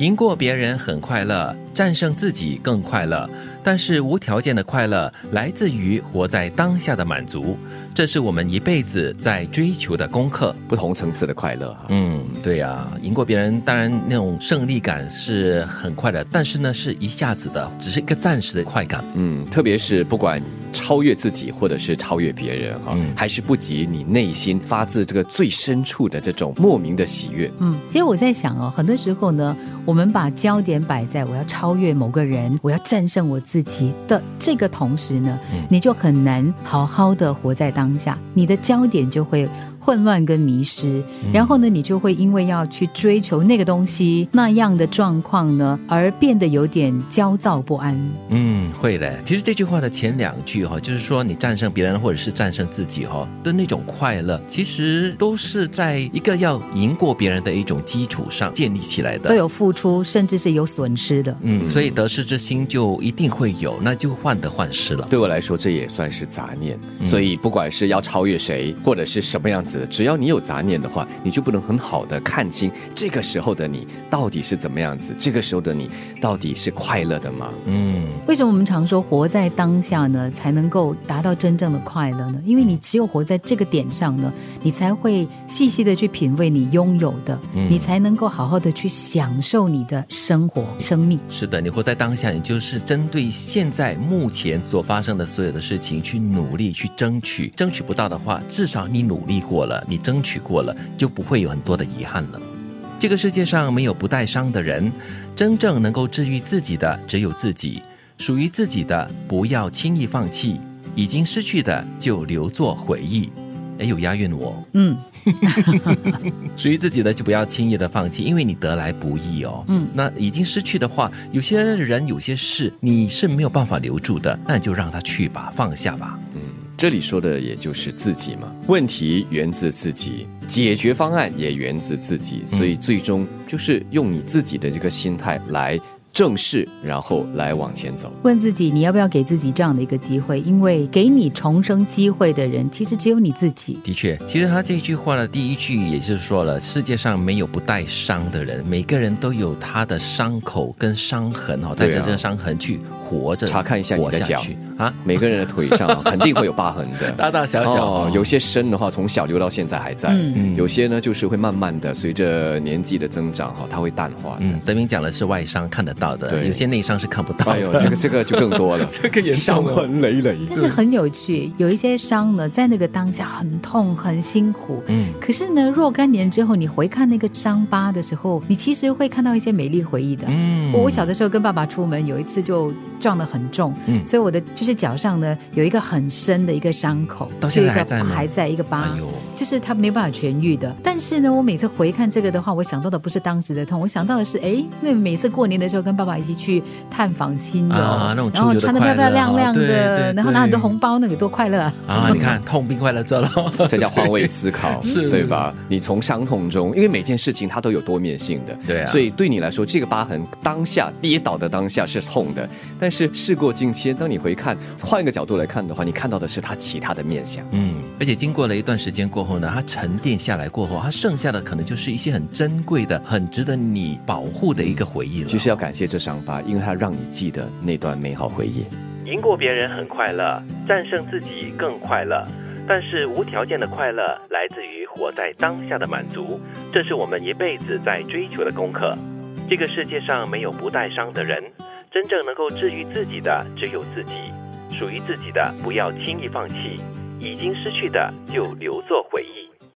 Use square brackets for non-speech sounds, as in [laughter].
赢过别人很快乐，战胜自己更快乐。但是无条件的快乐来自于活在当下的满足，这是我们一辈子在追求的功课。不同层次的快乐哈。嗯，对呀、赢过别人，当然那种胜利感是很快的，但是呢，是一下子的，只是一个暂时的快感。嗯，特别是不管超越自己或者是超越别人哈，嗯还是不及你内心发自这个最深处的这种莫名的喜悦。嗯，其实我在想哦，很多时候呢，我们把焦点摆在我要超越某个人，我要战胜我自己的这个同时呢，你就很难好好的活在当下，你的焦点就会。混乱跟迷失，然后呢，你就会因为要去追求那个东西那样的状况呢，而变得有点焦躁不安。嗯，会的。其实这句话的前两句哈，就是说你战胜别人或者是战胜自己哈的那种快乐，其实都是在一个要赢过别人的一种基础上建立起来的。都有付出，甚至是有损失的。嗯，所以得失之心就一定会有，那就患得患失了。对我来说，这也算是杂念。嗯所以，不管是要超越谁，或者是什么样子，只要你有杂念的话，你就不能很好的看清这个时候的你到底是怎么样子，这个时候的你到底是快乐的吗？嗯，为什么我们常说活在当下呢，才能够达到真正的快乐呢？因为你只有活在这个点上呢，你才会细细的去品味你拥有的，你才能够好好的去享受你的生活、生命。是的，你活在当下，你就是针对现在目前所发生的所有的事情去努力去争取，争取不到的话，至少你努力过了，你争取过了，就不会有很多的遗憾了。这个世界上没有不带伤的人，真正能够治愈自己的只有自己，属于自己的不要轻易放弃，已经失去的就留作回忆。哎，有押韵我。嗯，[laughs] [laughs] 属于自己的就不要轻易的放弃，因为你得来不易哦。嗯，那已经失去的话，有些人有些事你是没有办法留住的，那你就让他去吧，放下吧。这里说的也就是自己嘛，问题源自自己，解决方案也源自自己，所以最终就是用你自己的这个心态来正视，然后来往前走。问自己你要不要给自己这样的一个机会？因为给你重生机会的人，其实只有你自己。的确，其实他这句话的第一句也就是说了，世界上没有不带伤的人，每个人都有他的伤口跟伤痕哦，带着这个伤痕去活着，查看一下你的脚啊，每个人的腿上啊 [laughs] 肯定会有疤痕的，大大小小。哦，有些深的话，从小留到现在还在；嗯。有些呢，就是会慢慢的随着年纪的增长哈，它会淡化的。嗯，德明讲的是外伤看得到的，对。有些内伤是看不到的。哎呦，这个这个 [laughs] 就更多了，这个也伤痕累累。但是很有趣，有一些伤呢，在那个当下很痛、很辛苦。嗯。可是呢，若干年之后，你回看那个伤疤的时候，你其实会看到一些美丽回忆的。嗯。我我小的时候跟爸爸出门，有一次就撞得很重，嗯。所以我的就是脚上呢有一个很深的一个伤口，到现在就一个还在还在一个疤。哎，就是他没办法痊愈的。但是呢，我每次回看这个的话，我想到的不是当时的痛，我想到的是，哎，那每次过年的时候跟爸爸一起去探访亲友，啊那种穿的漂漂亮亮的，然后拿很多红包，那个多快乐啊！啊，你看 [laughs] 痛并快乐着了。这叫换位思考，[laughs] 是对吧？你从伤痛中，因为每件事情它都有多面性的，对啊所以对你来说，这个疤痕当下跌倒的当下是痛的，但是事过境迁，当你回看，换一个角度来看的话，你看到的是他其他的面相。嗯，而且经过了一段时间过后呢，它沉淀下来过后，它剩下的可能就是一些很珍贵的、很值得你保护的一个回忆了。其实要感谢这伤疤，因为它让你记得那段美好回忆。赢过别人很快乐，战胜自己更快乐。但是无条件的快乐来自于活在当下的满足，这是我们一辈子在追求的功课。这个世界上没有不带伤的人，真正能够治愈自己的只有自己。属于自己的不要轻易放弃，已经失去的就留作回忆。